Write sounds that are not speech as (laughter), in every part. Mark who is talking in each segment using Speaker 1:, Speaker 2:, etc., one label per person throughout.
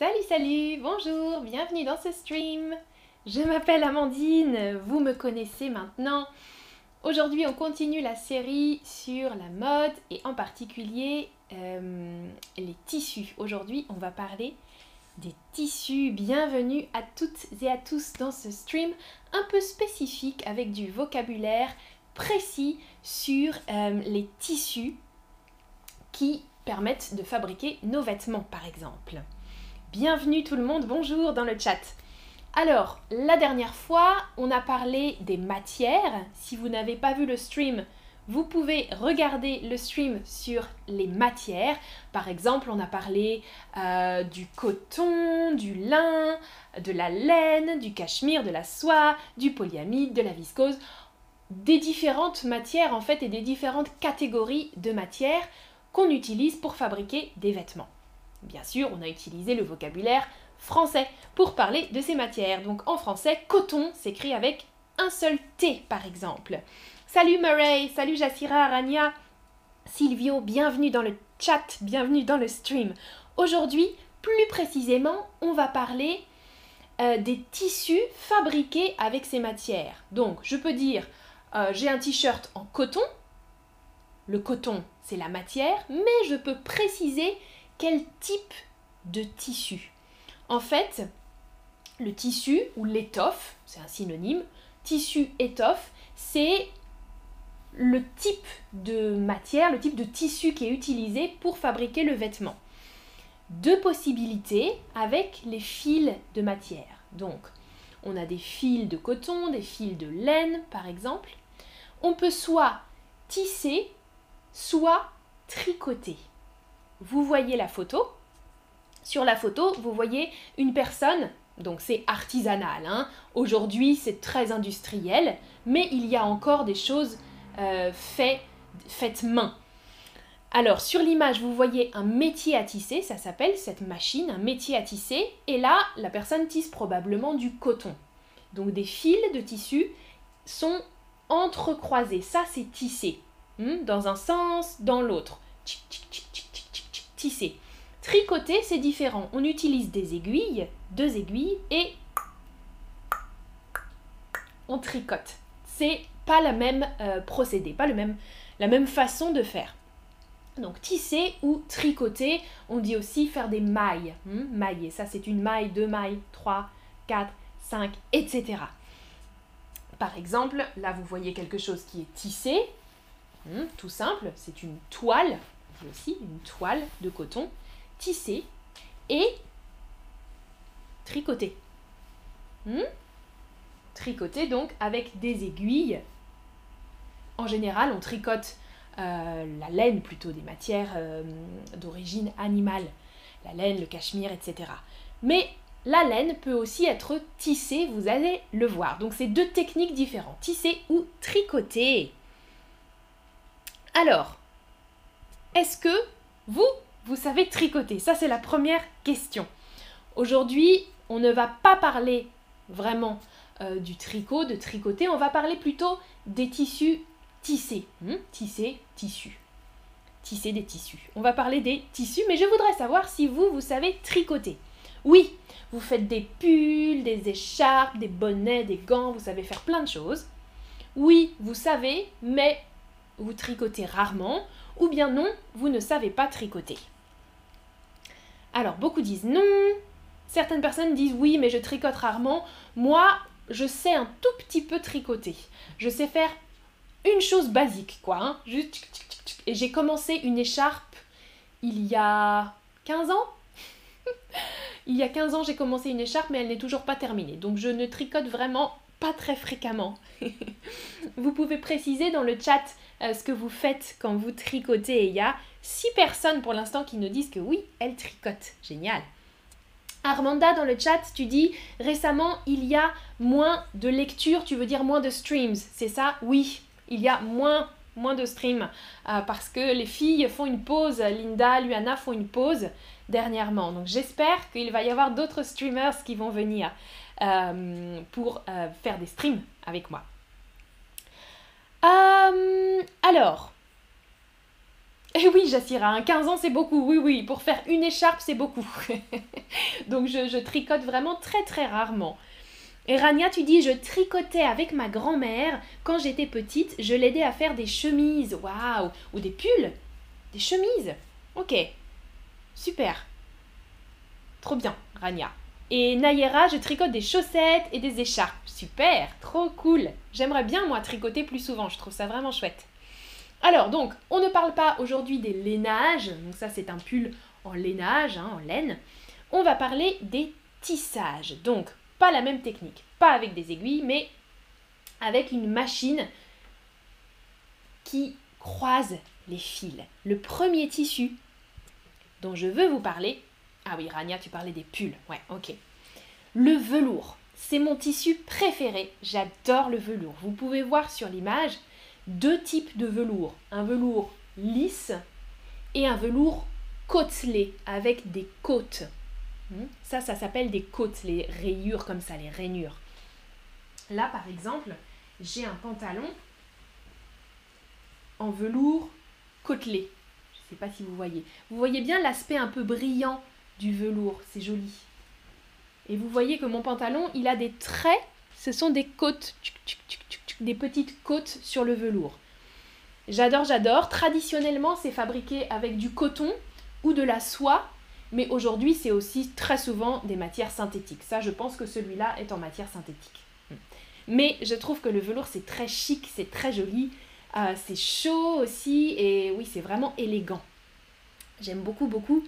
Speaker 1: Salut, salut, bonjour, bienvenue dans ce stream. Je m'appelle Amandine, vous me connaissez maintenant. Aujourd'hui, on continue la série sur la mode et en particulier euh, les tissus. Aujourd'hui, on va parler des tissus. Bienvenue à toutes et à tous dans ce stream un peu spécifique avec du vocabulaire précis sur euh, les tissus qui permettent de fabriquer nos vêtements par exemple. Bienvenue tout le monde, bonjour dans le chat. Alors, la dernière fois, on a parlé des matières. Si vous n'avez pas vu le stream, vous pouvez regarder le stream sur les matières. Par exemple, on a parlé euh, du coton, du lin, de la laine, du cachemire, de la soie, du polyamide, de la viscose, des différentes matières en fait et des différentes catégories de matières qu'on utilise pour fabriquer des vêtements. Bien sûr, on a utilisé le vocabulaire français pour parler de ces matières. Donc en français, coton s'écrit avec un seul T par exemple. Salut Murray, salut Jassira, Rania, Silvio, bienvenue dans le chat, bienvenue dans le stream. Aujourd'hui, plus précisément, on va parler euh, des tissus fabriqués avec ces matières. Donc je peux dire, euh, j'ai un t-shirt en coton. Le coton, c'est la matière, mais je peux préciser quel type de tissu En fait, le tissu ou l'étoffe, c'est un synonyme, tissu étoffe, c'est le type de matière, le type de tissu qui est utilisé pour fabriquer le vêtement. Deux possibilités avec les fils de matière. Donc, on a des fils de coton, des fils de laine par exemple. On peut soit tisser, soit tricoter vous voyez la photo. Sur la photo, vous voyez une personne, donc c'est artisanal. Hein. Aujourd'hui, c'est très industriel, mais il y a encore des choses euh, faites main. Alors, sur l'image, vous voyez un métier à tisser, ça s'appelle cette machine, un métier à tisser. Et là, la personne tisse probablement du coton. Donc, des fils de tissu sont entrecroisés. Ça, c'est tisser. Hmm, dans un sens, dans l'autre tisser. Tricoter, c'est différent. On utilise des aiguilles, deux aiguilles, et on tricote. C'est pas la même euh, procédé, pas le même, la même façon de faire. Donc tisser ou tricoter, on dit aussi faire des mailles. Hmm, mailler, ça c'est une maille, deux mailles, trois, quatre, cinq, etc. Par exemple, là vous voyez quelque chose qui est tissé, hmm, tout simple, c'est une toile, aussi une toile de coton tissée et tricotée. Hmm? tricotée donc avec des aiguilles. En général, on tricote euh, la laine plutôt des matières euh, d'origine animale, la laine, le cachemire, etc. Mais la laine peut aussi être tissée, vous allez le voir. Donc c'est deux techniques différentes, tisser ou tricoter. Alors, est-ce que vous, vous savez tricoter? Ça, c'est la première question. Aujourd'hui, on ne va pas parler vraiment euh, du tricot, de tricoter, on va parler plutôt des tissus tissés. Hmm? tisser, tissu. Tisser des tissus. On va parler des tissus, mais je voudrais savoir si vous, vous savez tricoter. Oui, vous faites des pulls, des écharpes, des bonnets, des gants, vous savez faire plein de choses. Oui, vous savez, mais vous tricotez rarement ou bien non, vous ne savez pas tricoter. Alors, beaucoup disent non, certaines personnes disent oui, mais je tricote rarement. Moi, je sais un tout petit peu tricoter. Je sais faire une chose basique, quoi. Hein. Et j'ai commencé une écharpe il y a 15 ans. (laughs) il y a 15 ans, j'ai commencé une écharpe, mais elle n'est toujours pas terminée. Donc, je ne tricote vraiment pas très fréquemment. (laughs) vous pouvez préciser dans le chat euh, ce que vous faites quand vous tricotez. il y a six personnes pour l'instant qui nous disent que oui, elles tricotent. Génial. Armanda, dans le chat, tu dis récemment, il y a moins de lectures, tu veux dire moins de streams, c'est ça? Oui, il y a moins, de streams euh, parce que les filles font une pause, Linda, Luana font une pause dernièrement. Donc j'espère qu'il va y avoir d'autres streamers qui vont venir euh, pour faire des streams avec moi. Euh, alors, Eh oui, Jassira, 15 ans c'est beaucoup, oui, oui, pour faire une écharpe c'est beaucoup. (laughs) Donc je, je, tricote vraiment très très rarement. Et Rania, tu dis, je tricotais avec ma grand-mère quand j'étais petite, je l'aidais à faire des chemises, waouh, ou des pulls, des chemises. Ok, super. Trop bien, Rania. Et Nayera, je tricote des chaussettes et des écharpes. Super, trop cool. J'aimerais bien, moi, tricoter plus souvent. Je trouve ça vraiment chouette. Alors, donc, on ne parle pas aujourd'hui des lainages. Donc ça, c'est un pull en lainage, hein, en laine. On va parler des tissages. Donc, pas la même technique. Pas avec des aiguilles, mais avec une machine qui croise les fils. Le premier tissu dont je veux vous parler, ah oui, Rania, tu parlais des pulls. Ouais, ok. Le velours. C'est mon tissu préféré. J'adore le velours. Vous pouvez voir sur l'image deux types de velours. Un velours lisse et un velours côtelé avec des côtes. Hmm? Ça, ça s'appelle des côtes, les rayures comme ça, les rainures. Là, par exemple, j'ai un pantalon en velours côtelé. Sais pas si vous voyez. Vous voyez bien l'aspect un peu brillant du velours, c'est joli. Et vous voyez que mon pantalon, il a des traits, ce sont des côtes, des petites côtes sur le velours. J'adore, j'adore. Traditionnellement, c'est fabriqué avec du coton ou de la soie, mais aujourd'hui, c'est aussi très souvent des matières synthétiques. Ça, je pense que celui-là est en matière synthétique. Mais je trouve que le velours, c'est très chic, c'est très joli, euh, c'est chaud aussi, et oui, c'est vraiment élégant. J'aime beaucoup, beaucoup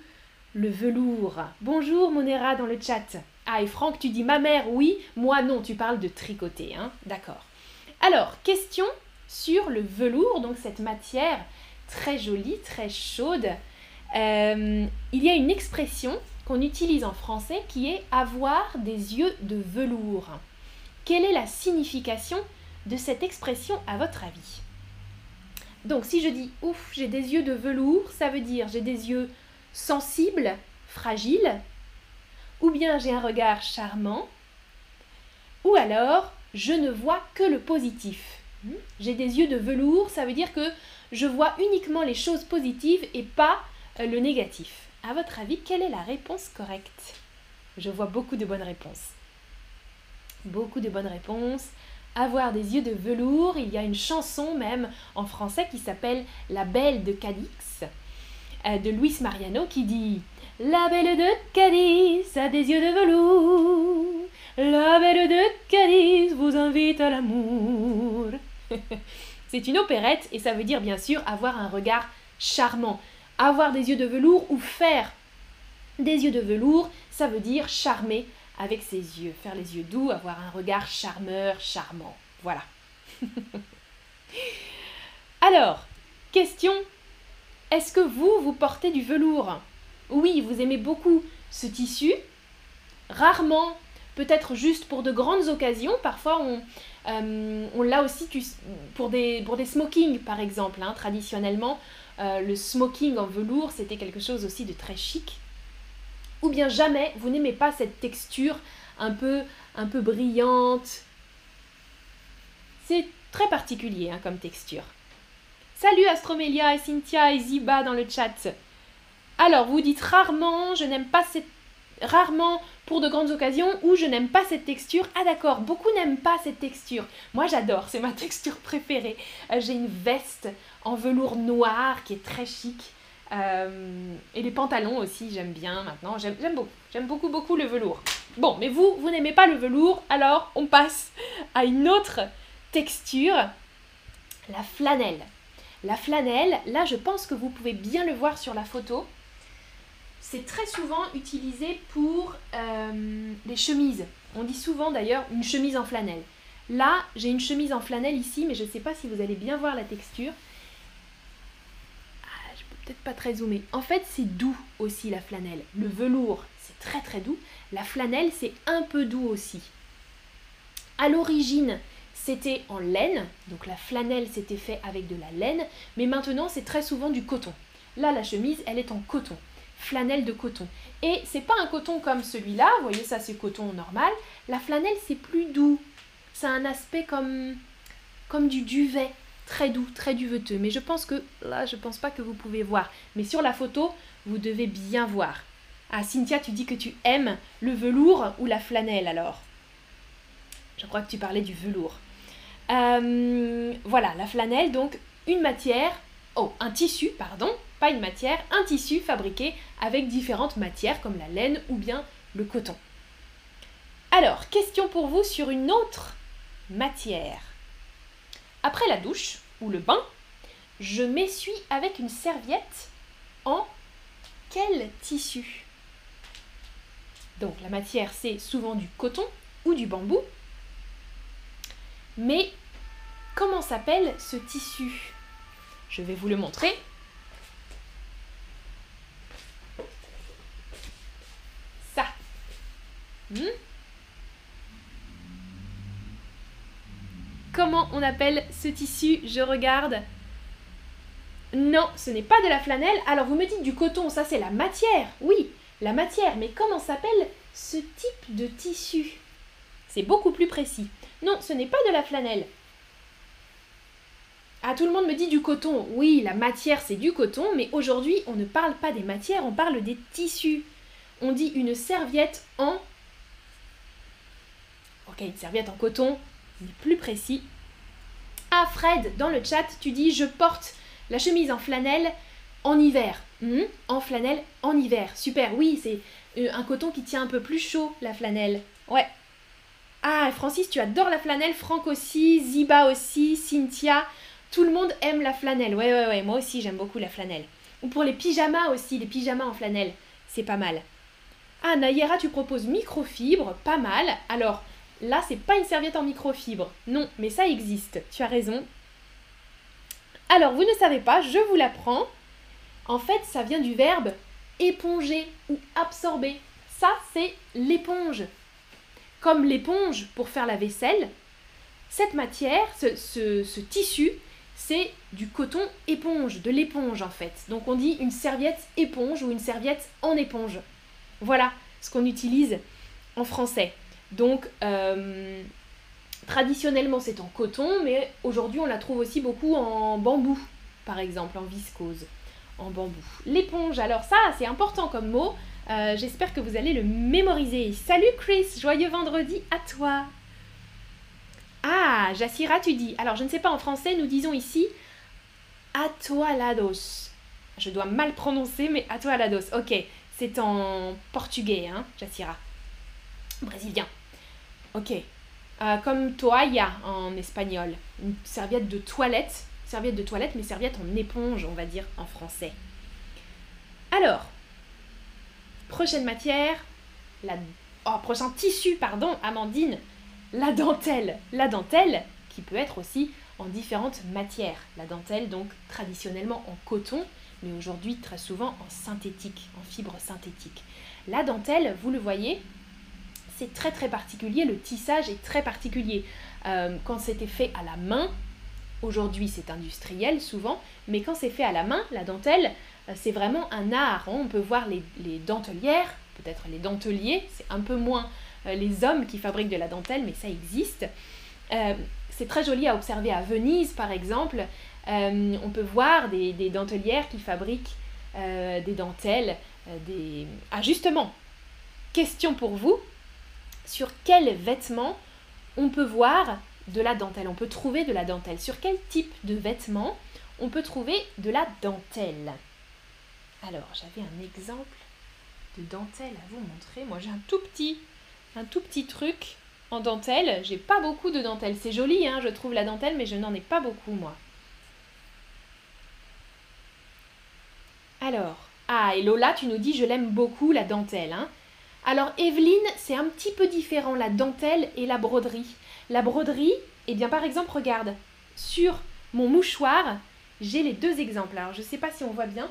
Speaker 1: le velours. Bonjour Monera dans le chat. Ah et Franck, tu dis ma mère, oui, moi non, tu parles de tricoter, hein D'accord. Alors, question sur le velours, donc cette matière très jolie, très chaude. Euh, il y a une expression qu'on utilise en français qui est avoir des yeux de velours. Quelle est la signification de cette expression à votre avis? Donc si je dis ouf, j'ai des yeux de velours, ça veut dire j'ai des yeux sensible, fragile, ou bien j'ai un regard charmant, ou alors je ne vois que le positif. Hmm? J'ai des yeux de velours, ça veut dire que je vois uniquement les choses positives et pas euh, le négatif. À votre avis, quelle est la réponse correcte? Je vois beaucoup de bonnes réponses. Beaucoup de bonnes réponses. Avoir des yeux de velours, il y a une chanson même en français qui s'appelle La Belle de Cadix. Euh, de Luis Mariano qui dit La belle de Cadiz a des yeux de velours. La belle de Cadiz vous invite à l'amour. (laughs) C'est une opérette et ça veut dire bien sûr avoir un regard charmant. Avoir des yeux de velours ou faire des yeux de velours, ça veut dire charmer avec ses yeux, faire les yeux doux, avoir un regard charmeur, charmant. Voilà. (laughs) Alors, question est-ce que vous, vous portez du velours? Oui, vous aimez beaucoup ce tissu. Rarement, peut-être juste pour de grandes occasions. Parfois, on, euh, l'a aussi pour des, pour des smokings, par exemple. Hein. Traditionnellement, euh, le smoking en velours, c'était quelque chose aussi de très chic. Ou bien jamais, vous n'aimez pas cette texture un peu, un peu brillante. C'est très particulier hein, comme texture. Salut Astromélia et Cynthia et Ziba dans le chat. Alors, vous dites rarement, je n'aime pas cette... Rarement pour de grandes occasions ou je n'aime pas cette texture. Ah d'accord, beaucoup n'aiment pas cette texture. Moi j'adore, c'est ma (laughs) texture préférée. Euh, j'ai une veste en velours noir qui est très chic. Euh, et les pantalons aussi, j'aime bien maintenant. J'aime beaucoup. J'aime beaucoup, beaucoup le velours. Bon, mais vous, vous n'aimez pas le velours, alors on passe à une autre texture, la flanelle. La flanelle, là je pense que vous pouvez bien le voir sur la photo, c'est très souvent utilisé pour euh, les chemises. On dit souvent d'ailleurs une chemise en flanelle. Là, j'ai une chemise en flanelle ici, mais je ne sais pas si vous allez bien voir la texture. Pas très zoomer. En fait, c'est doux aussi la flanelle. Le velours, c'est très très doux. La flanelle, c'est un peu doux aussi. À l'origine, c'était en laine, donc la flanelle c'était fait avec de la laine, mais maintenant c'est très souvent du coton. Là la chemise elle est en coton, flanelle de coton. Et c'est pas un coton comme celui-là, vous voyez ça c'est coton normal, la flanelle c'est plus doux, ça a un aspect comme, comme du duvet, très doux, très duveteux. Mais je pense que là, je pense pas que vous pouvez voir. Mais sur la photo, vous devez bien voir. Ah, Cynthia, tu dis que tu aimes le velours ou la flanelle alors? Je crois que tu parlais du velours. Euh, voilà, la flanelle, donc une matière, oh, un tissu, pardon, pas une matière, un tissu fabriqué avec différentes matières comme la laine ou bien le coton. Alors, question pour vous sur une autre matière. Après la douche ou le bain, je m'essuie avec une serviette en quel tissu? Donc la matière c'est souvent du coton ou du bambou. Mais comment s'appelle ce tissu? Je vais vous le montrer. Ça. Hmm? Comment on appelle ce tissu Je regarde. Non, ce n'est pas de la flanelle. Alors vous me dites du coton, ça c'est la matière. Oui, la matière. Mais comment s'appelle ce type de tissu? C'est beaucoup plus précis. Non, ce n'est pas de la flanelle. Ah, tout le monde me dit du coton. Oui, la matière c'est du coton, mais aujourd'hui on ne parle pas des matières, on parle des tissus. On dit une serviette en... Ok, une serviette en coton, plus précis. Ah Fred, dans le chat, tu dis je porte la chemise en flanelle en hiver. Hmm, en flanelle en hiver. Super, oui, c'est euh, un coton qui tient un peu plus chaud, la flanelle. Ouais. Ah, Francis, tu adores la flanelle, Franck aussi, Ziba aussi, Cynthia. Tout le monde aime la flanelle. Ouais, ouais, ouais, moi aussi j'aime beaucoup la flanelle. Ou pour les pyjamas aussi, les pyjamas en flanelle. C'est pas mal. Ah, Nayera, tu proposes microfibre, pas mal. Alors, Là, c'est pas une serviette en microfibre. Non, mais ça existe. Tu as raison. Alors, vous ne savez pas, je vous l'apprends. En fait, ça vient du verbe éponger ou absorber. Ça, c'est l'éponge. Comme l'éponge pour faire la vaisselle, cette matière, ce, ce tissu, c'est du coton éponge, de l'éponge en fait. Donc on dit une serviette éponge ou une serviette en éponge. Voilà ce qu'on utilise en français. Donc, euh, traditionnellement, c'est en coton, mais aujourd'hui, on la trouve aussi beaucoup en bambou, par exemple, en viscose, en bambou. L'éponge, alors ça, c'est important comme mot. Euh, j'espère que vous allez le mémoriser. Salut Chris, joyeux vendredi à toi. Ah, Jassira, tu dis. Alors, je ne sais pas en français, nous disons ici atoalados. Je dois mal prononcer, mais atoalados. Ok, c'est en portugais, hein, Jassira. Brésilien. Ok. Euh, comme toalla en espagnol. Une serviette de toilette. Serviette de toilette, mais serviette en éponge, on va dire, en français. Alors, prochaine matière, la... Oh, prochain tissu, pardon, Amandine, la dentelle. La dentelle, qui peut être aussi en différentes matières. La dentelle, donc, traditionnellement en coton, mais aujourd'hui très souvent en synthétique, en fibre synthétique. La dentelle, vous le voyez, c'est très très particulier, le tissage est très particulier. Euh, quand c'était fait à la main, aujourd'hui c'est industriel souvent, mais quand c'est fait à la main, la dentelle, euh, c'est vraiment un art. Hein. On peut voir les, dentelières, peut-être les denteliers, c'est un peu moins euh, les hommes qui fabriquent de la dentelle, mais ça existe. c'est très joli à observer à Venise par exemple. on peut voir des, dentelières qui fabriquent des dentelles. des... Ah question pour vous, sur quel vêtement on peut voir de la dentelle, on peut trouver de la dentelle. Sur quel type de vêtement on peut trouver de la dentelle Alors, j'avais un exemple de dentelle à vous montrer. Moi, j'ai un tout petit, un tout petit truc en dentelle. J'ai pas beaucoup de dentelle. C'est joli, hein, je trouve la dentelle, mais je n'en ai pas beaucoup, moi. Alors, ah, et Lola, tu nous dis, je l'aime beaucoup, la dentelle. Hein. Alors Evelyne, c'est un petit peu différent la dentelle et la broderie. La broderie, eh bien par exemple, regarde, sur mon mouchoir, j'ai les deux exemples. Alors je ne sais pas si on voit bien.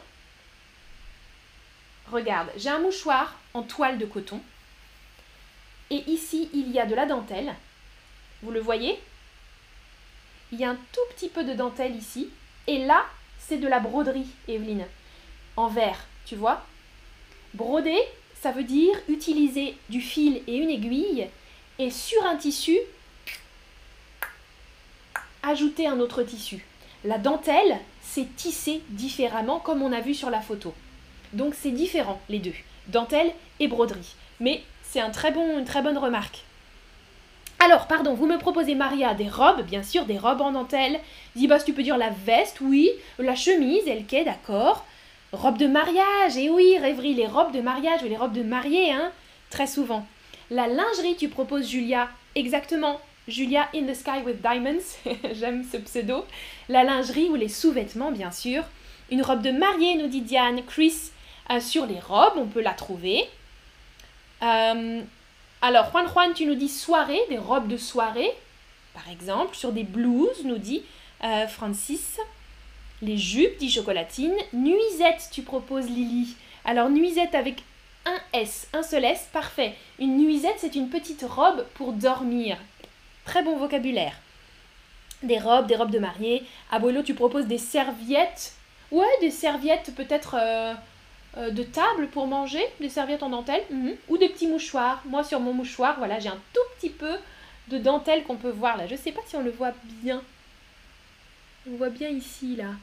Speaker 1: Regarde, j'ai un mouchoir en toile de coton. Et ici, il y a de la dentelle. Vous le voyez? Il y a un tout petit peu de dentelle ici. Et là, c'est de la broderie, Evelyne. En vert, tu vois? Broder, ça veut dire utiliser du fil et une aiguille et sur un tissu, ajouter un autre tissu. La dentelle, c'est tissé différemment comme on a vu sur la photo. Donc c'est différent les deux, dentelle et broderie. Mais c'est un très bon, une très bonne remarque. Alors, pardon, vous me proposez, Maria, des robes, bien sûr, des robes en dentelle. Zibas, tu peux dire la veste, oui. La chemise, elle qu'est, d'accord. Robe de mariage, et oui, rêverie, les robes de mariage ou les robes de mariée, hein, très souvent. La lingerie, tu proposes, Julia, exactement. Julia in the sky with diamonds, (laughs) j'aime ce pseudo. La lingerie ou les sous-vêtements, bien sûr. Une robe de mariée, nous dit Diane. Chris, euh, sur les robes, on peut la trouver. Euh, alors, Juan Juan, tu nous dis soirée, des robes de soirée, par exemple, sur des blouses, nous dit euh, Francis. Les jupes, dit Chocolatine. Nuisette, tu proposes Lily. Alors, nuisette avec un S, un seul S, parfait. Une nuisette, c'est une petite robe pour dormir. Très bon vocabulaire. Des robes, des robes de mariée. Abuelo, tu proposes des serviettes. Ouais, des serviettes peut-être euh, euh, de table pour manger, des serviettes en dentelle, mhm. ou des petits mouchoirs. Moi, sur mon mouchoir, voilà, j'ai un tout petit peu de dentelle qu'on peut voir là. Je ne sais pas si on le voit bien. On voit bien ici, là.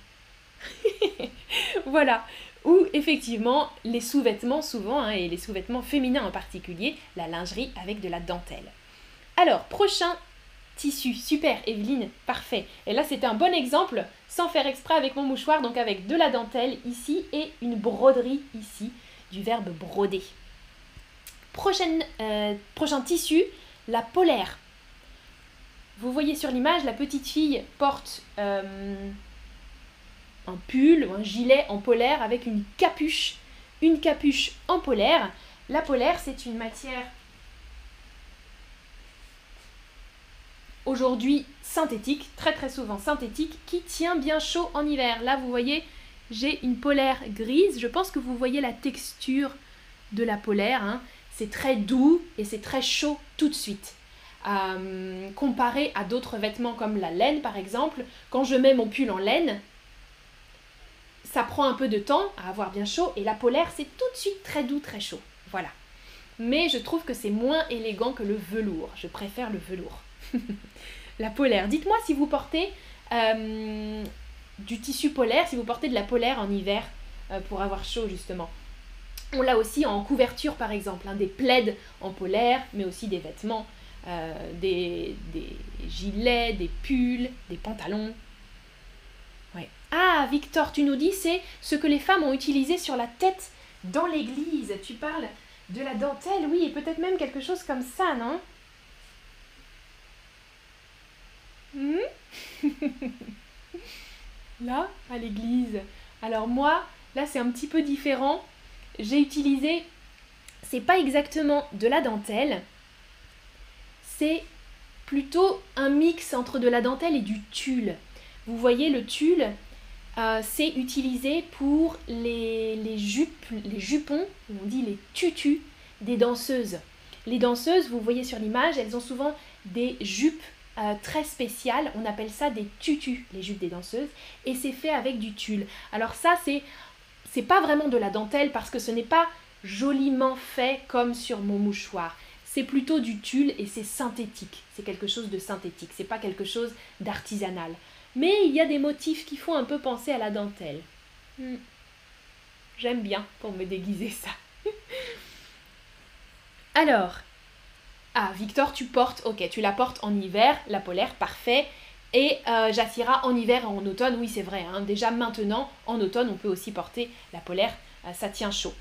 Speaker 1: (laughs) voilà. Ou effectivement, les sous-vêtements souvent, hein, et les sous-vêtements féminins en particulier, la lingerie avec de la dentelle. Alors, prochain tissu. Super, Evelyne, parfait. Et là, c'était un bon exemple, sans faire exprès avec mon mouchoir, donc avec de la dentelle ici et une broderie ici, du verbe broder. Euh, prochain tissu, la polaire. Vous voyez sur l'image, la petite fille porte euh, un pull ou un gilet en polaire avec une capuche. Une capuche en polaire. La polaire, c'est une matière aujourd'hui synthétique, très très souvent synthétique, qui tient bien chaud en hiver. Là, vous voyez, j'ai une polaire grise. Je pense que vous voyez la texture de la polaire. Hein. C'est très doux et c'est très chaud tout de suite. Euh, comparé à d'autres vêtements comme la laine par exemple, quand je mets mon pull en laine, ça prend un peu de temps à avoir bien chaud et la polaire c'est tout de suite très doux, très chaud. Voilà. Mais je trouve que c'est moins élégant que le velours. Je préfère le velours. (laughs) la polaire. Dites-moi si vous portez euh, du tissu polaire, si vous portez de la polaire en hiver euh, pour avoir chaud justement. On l'a aussi en couverture par exemple, hein, des plaids en polaire, mais aussi des vêtements, euh, des, des, gilets, des pulls, des pantalons. Ah, Victor, tu nous dis, c'est ce que les femmes ont utilisé sur la tête dans l'église. Tu parles de la dentelle, oui, et peut-être même quelque chose comme ça, non? Hmm? (laughs) là, à l'église. Alors moi, là c'est un petit peu différent. J'ai utilisé, c'est pas exactement de la dentelle, c'est plutôt un mix entre de la dentelle et du tulle. Vous voyez, le tulle, euh, c'est utilisé pour les, jupes, les jupons, on dit les tutus des danseuses. Les danseuses, vous voyez sur l'image, elles ont souvent des jupes euh, très spécial. On appelle ça des tutus, les jupes des danseuses, et c'est fait avec du tulle. Alors ça, c'est c'est pas vraiment de la dentelle parce que ce n'est pas joliment fait comme sur mon mouchoir. C'est plutôt du tulle et c'est synthétique. C'est quelque chose de synthétique. C'est pas quelque chose d'artisanal. Mais il y a des motifs qui font un peu penser à la dentelle. Hmm. J'aime bien pour me déguiser ça. (laughs) Alors, ah, Victor, tu portes, ok, tu la portes en hiver, la polaire, parfait. Et euh, en hiver et en automne, oui c'est vrai, hein. déjà maintenant, en automne, on peut aussi porter la polaire, euh, ça tient chaud.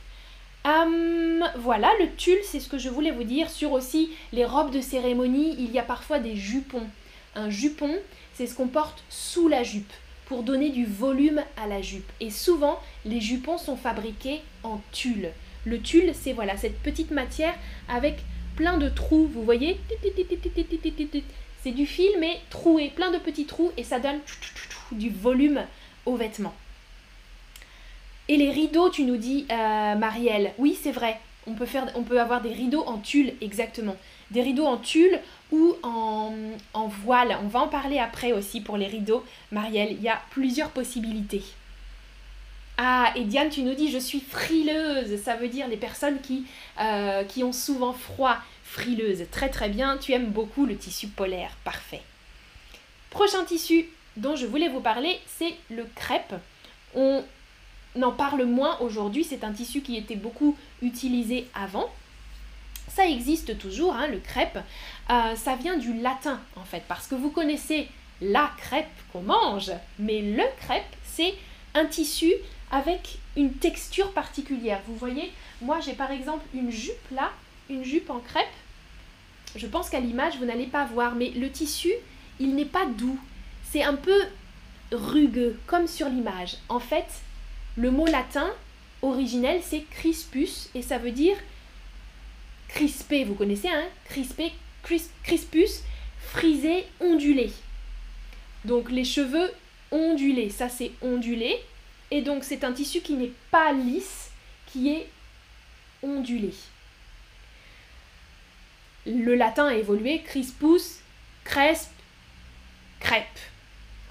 Speaker 1: Hum, voilà, le tulle, c'est ce que je voulais vous dire. Sur aussi les robes de cérémonie, il y a parfois des jupons. Un jupon, c'est ce qu'on porte sous la jupe pour donner du volume à la jupe. Et souvent, les jupons sont fabriqués en tulle. Le tulle, c'est voilà cette petite matière avec plein de trous, vous voyez? C'est du fil mais troué, plein de petits trous et ça donne du volume aux vêtements. Et les rideaux, tu nous dis, euh, Marielle, oui c'est vrai, on peut, faire, on peut avoir des rideaux en tulle, exactement. Des rideaux en tulle ou en, voile. On va en parler après aussi pour les rideaux, Marielle. Il y a plusieurs possibilités. Ah, et Diane, tu nous dis, je suis frileuse. Ça veut dire les personnes qui, euh, qui ont souvent froid. Frileuse, très très bien. Tu aimes beaucoup le tissu polaire. Parfait. Prochain tissu, dont je voulais vous parler, c'est le crêpe. On en parle moins aujourd'hui, c'est un tissu qui était beaucoup utilisé avant. Ça existe toujours, hein, le crêpe. Euh, ça vient du latin en fait, parce que vous connaissez la crêpe qu'on mange, mais le crêpe, c'est un tissu avec une texture particulière. Vous voyez, moi j'ai par exemple une jupe là, une jupe en crêpe. Je pense qu'à l'image, vous n'allez pas voir, mais le tissu, il n'est pas doux. C'est un peu rugueux, comme sur l'image. En fait, le mot latin originel, c'est crispus, et ça veut dire crispé, vous connaissez, hein Crispé, crispus, frisé, ondulé. Donc les cheveux ondulés, ça c'est ondulé. Et donc c'est un tissu qui n'est pas lisse, qui est ondulé. Le latin a évolué, crispus, crespe, crêpe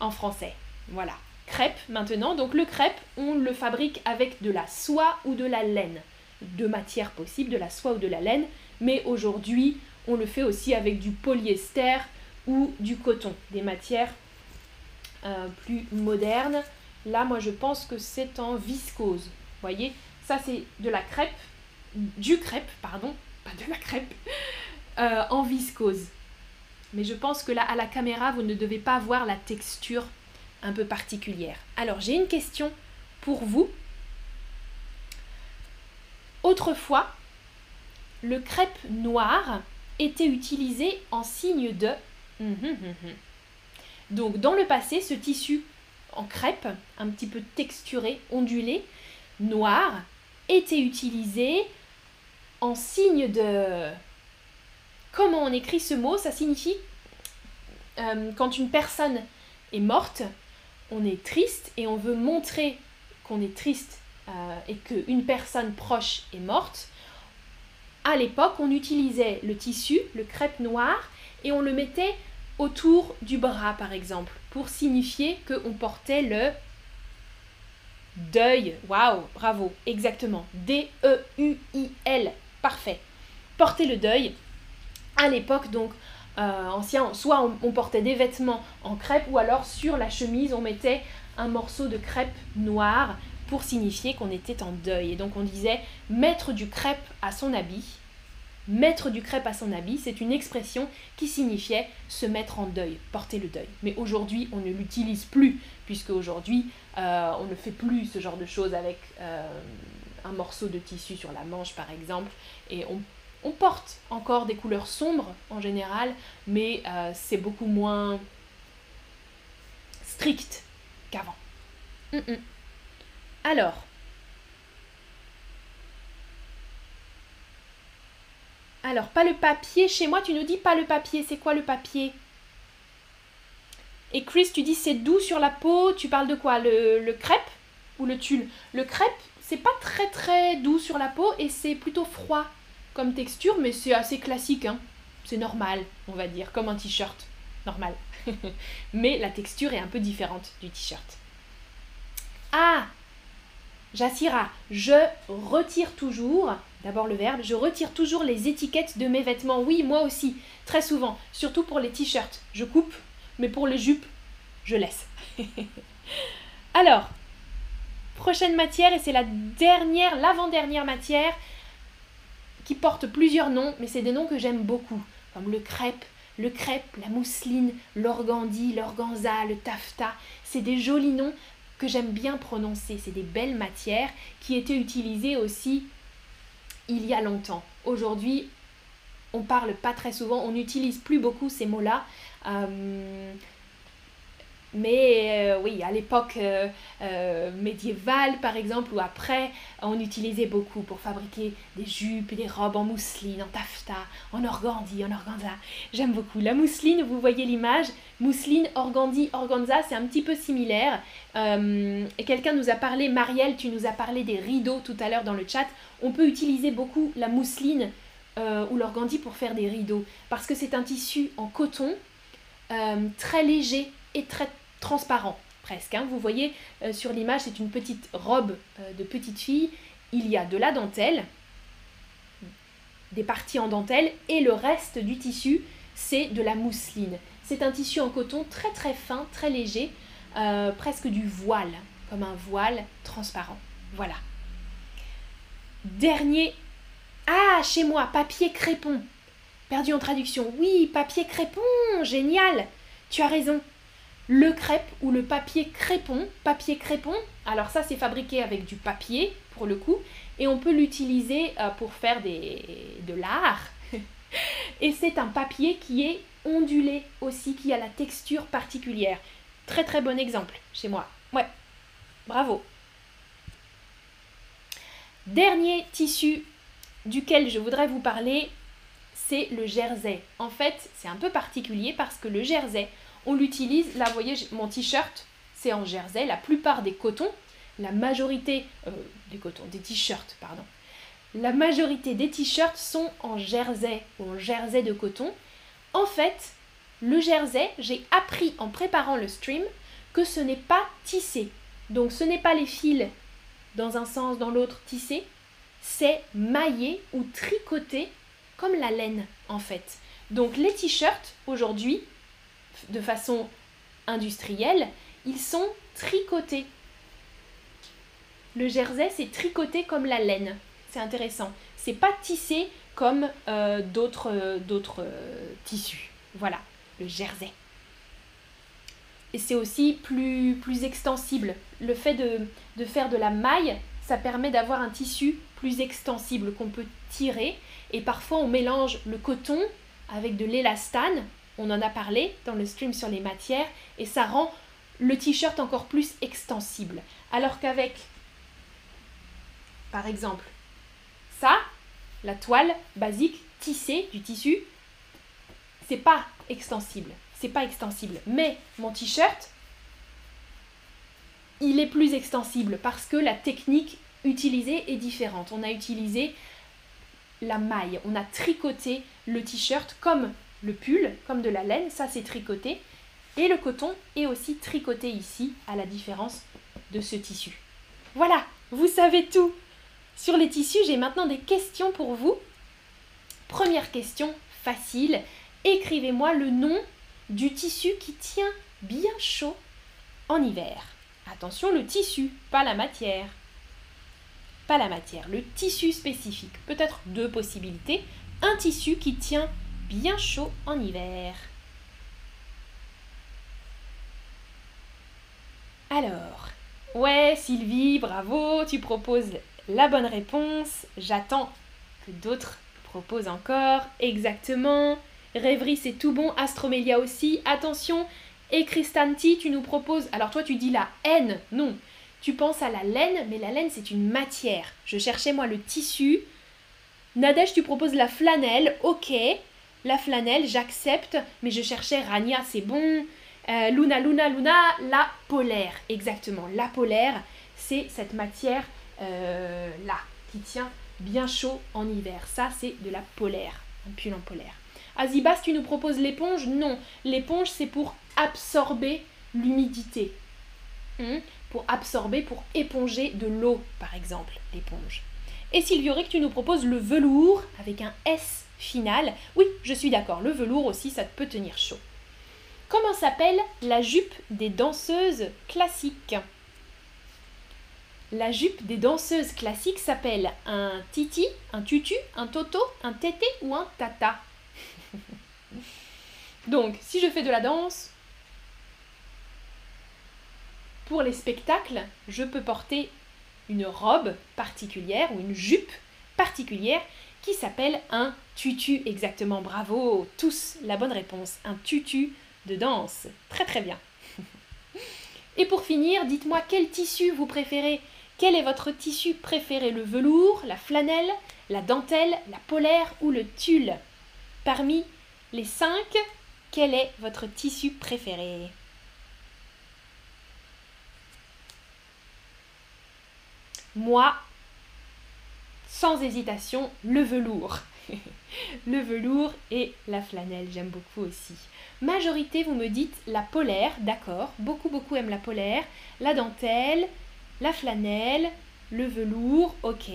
Speaker 1: en français. Voilà, crêpe maintenant. Donc le crêpe, on le fabrique avec de la soie ou de la laine. Deux matières possibles, de la soie ou de la laine. Mais aujourd'hui, on le fait aussi avec du polyester ou du coton, des matières euh, plus modernes. Là, moi, je pense que c'est en viscose. Voyez, ça c'est de la crêpe, du crêpe, pardon, pas de la crêpe, (laughs) euh, en viscose. Mais je pense que là, à la caméra, vous ne devez pas voir la texture un peu particulière. Alors, j'ai une question pour vous. Autrefois, le crêpe noir était utilisé en signe de... Hum, hum, hum, Donc, dans le passé, ce tissu en crêpe, un petit peu texturé, ondulé, noir, était utilisé en signe de... Comment on écrit ce mot? Ça signifie euh, quand une personne est morte, on est triste et on veut montrer qu'on est triste euh, et qu'une personne proche est morte. À l'époque, on utilisait le tissu, le crêpe noir, et on le mettait autour du bras, par exemple, pour signifier qu'on portait le deuil. Waouh, bravo, exactement. D-E-U-I-L, parfait. Porter le deuil. À l'époque, donc, euh, ancien, soit on, portait des vêtements en crêpe, ou alors sur la chemise, on mettait un morceau de crêpe noire pour signifier qu'on était en deuil. Et donc on disait mettre du crêpe à son habit Mettre du crêpe à son habit, c'est une expression qui signifiait se mettre en deuil, porter le deuil. Mais aujourd'hui, on ne l'utilise plus, puisque aujourd'hui, euh, on ne fait plus ce genre de choses avec euh, un morceau de tissu sur la manche, par exemple, et on, porte encore des couleurs sombres en général, mais euh, c'est beaucoup moins strict qu'avant. Alors, Alors, pas le papier. Chez moi, tu nous dis pas le papier. C'est quoi le papier? Et Chris, tu dis c'est doux sur la peau. Tu parles de quoi? Le, crêpe ou le tulle? Le crêpe, c'est pas très très doux sur la peau et c'est plutôt froid comme texture, mais c'est assez classique. Hein. C'est normal, on va dire, comme un t-shirt. Normal. (laughs) mais la texture est un peu différente du t-shirt. Ah Jassira, je retire toujours D'abord le verbe, je retire toujours les étiquettes de mes vêtements. Oui, moi aussi, très souvent, surtout pour les t-shirts. Je coupe, mais pour les jupes, je laisse. (laughs) Alors, prochaine matière, et c'est la dernière, l'avant-dernière matière qui porte plusieurs noms, mais c'est des noms que j'aime beaucoup, comme le crêpe, le crêpe, la mousseline, l'organdie, l'organza, le taffetas. C'est des jolis noms que j'aime bien prononcer. C'est des belles matières qui étaient utilisées aussi il y a longtemps. Aujourd'hui, on parle pas très souvent, on n'utilise plus beaucoup ces mots-là. Euh, mais euh, oui, à l'époque euh, médiévale, par exemple, ou après, on utilisait beaucoup pour fabriquer des jupes des robes en mousseline, en taffetas, en organdie, en organza. J'aime beaucoup. La mousseline, vous voyez l'image, mousseline, organdie, organza, c'est un petit peu similaire. et quelqu'un nous a parlé, Marielle, tu nous as parlé des rideaux tout à l'heure dans le chat. On peut utiliser beaucoup la mousseline ou l'organdie pour faire des rideaux, parce que c'est un tissu en coton, très léger très transparent presque. Hein. Vous voyez euh, sur l'image, c'est une petite robe euh, de petite fille. Il y a de la dentelle, des parties en dentelle, et le reste du tissu, c'est de la mousseline. C'est un tissu en coton très très fin, très léger, euh, presque du voile, comme un voile transparent. Voilà. Dernier. Ah, chez moi, papier crépon. Perdu en traduction. Oui, papier crépon, génial. Tu as raison. Le crêpe ou le papier crépon, papier crépon, alors ça c'est fabriqué avec du papier pour le coup, et on peut l'utiliser euh, pour faire des, de l'art. (laughs) et c'est un papier qui est ondulé aussi, qui a la texture particulière. Très très bon exemple chez moi. Ouais, bravo. Dernier tissu duquel je voudrais vous parler, c'est le jersey. En fait, c'est un peu particulier parce que le jersey, on l'utilise, là vous voyez mon t-shirt, c'est en jersey, la plupart des cotons, la majorité euh, des cotons, des t-shirts, pardon, la majorité des t-shirts sont en jersey ou en jersey de coton. En fait, le jersey, j'ai appris en préparant le stream que ce n'est pas tissé. Donc ce n'est pas les fils dans un sens, dans l'autre tissés, c'est maillé ou tricoté comme la laine en fait. Donc les t-shirts aujourd'hui, de façon industrielle, ils sont tricotés. Le jersey, c'est tricoté comme la laine. C'est intéressant. C'est pas tissé comme euh, d'autres euh, euh, tissus. Voilà le jersey. Et c'est aussi plus, plus extensible. Le fait de, faire de la maille, ça permet d'avoir un tissu plus extensible qu'on peut tirer. Et parfois, on mélange le coton avec de l'élastane. On en a parlé dans le stream sur les matières. Et ça rend le t-shirt encore plus extensible. Alors qu'avec, par exemple, ça, la toile basique tissée du tissu, c'est pas extensible. C'est pas extensible. Mais mon t-shirt, il est plus extensible parce que la technique utilisée est différente. On a utilisé la maille, on a tricoté le t-shirt comme le pull, comme de la laine, ça c'est tricoté. Et le coton est aussi tricoté ici, à la différence de ce tissu. Voilà, vous savez tout. Sur les tissus, j'ai maintenant des questions pour vous. Première question facile écrivez-moi le nom du tissu qui tient bien chaud en hiver. Attention, le tissu, pas la matière. Pas la matière, le tissu spécifique. Peut-être deux possibilités. Un tissu qui tient bien chaud en hiver. Alors, ouais Sylvie, bravo, tu proposes la bonne réponse. J'attends que d'autres proposent encore. Exactement. Rêverie, c'est tout bon. Astromélia aussi. Attention. Et Christanti, tu nous proposes. Alors toi, tu dis la haine. Non. Tu penses à la laine, mais la laine, c'est une matière. Je cherchais, moi, le tissu. Nadège, tu proposes la flanelle. Ok. La flanelle, j'accepte. Mais je cherchais Rania, c'est bon. Euh, Luna, Luna, Luna, la polaire. Exactement. La polaire, c'est cette matière euh, là, qui tient bien chaud en hiver. Ça, c'est de la polaire. Un pull en polaire. Azibas, tu nous proposes l'éponge Non, l'éponge c'est pour absorber l'humidité. Hmm? Pour absorber, pour éponger de l'eau, par exemple, l'éponge. Et Sylvioric, tu nous proposes le velours avec un S final. Oui, je suis d'accord, le velours aussi, ça peut tenir chaud. Comment s'appelle la jupe des danseuses classiques? La jupe des danseuses classiques s'appelle un titi, un tutu, un toto, un tété ou un tata? (laughs) Donc, si je fais de la danse, pour les spectacles, je peux porter une robe particulière ou une jupe particulière qui s'appelle un tutu. Exactement, bravo, tous la bonne réponse. Un tutu de danse. Très très bien. (laughs) Et pour finir, dites-moi quel tissu vous préférez. Quel est votre tissu préféré Le velours, la flanelle, la dentelle, la polaire ou le tulle? Parmi les cinq, quel est votre tissu préféré? Moi, sans hésitation, le velours. (laughs) le velours et la flanelle, j'aime beaucoup aussi. Majorité, vous me dites la polaire, d'accord, beaucoup beaucoup aiment la polaire, la dentelle, la flanelle, le velours, ok.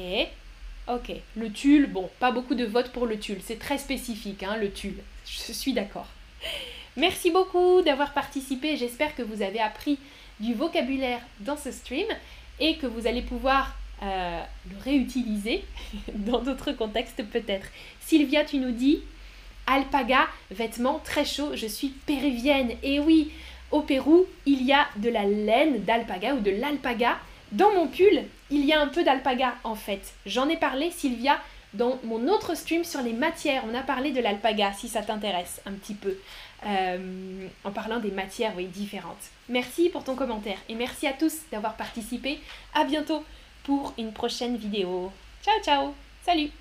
Speaker 1: Ok, le tulle, bon, pas beaucoup de votes pour le tulle, c'est très spécifique, hein, le tulle, je suis d'accord. Merci beaucoup d'avoir participé. J'espère que vous avez appris du vocabulaire dans ce stream et que vous allez pouvoir euh, le réutiliser (laughs) dans d'autres contextes peut-être. Sylvia, tu nous dis alpaga, vêtements très chauds, je suis péruvienne. Et oui, au Pérou, il y a de la laine d'alpaga ou de l'alpaga. Dans mon pull, il y a un peu d'alpaga en fait. J'en ai parlé, Sylvia, dans mon autre stream sur les matières. On a parlé de l'alpaga, si ça t'intéresse un petit peu, euh, en parlant des matières différentes. Merci pour ton commentaire et merci à tous d'avoir participé. À bientôt pour une prochaine vidéo. Ciao ciao Salut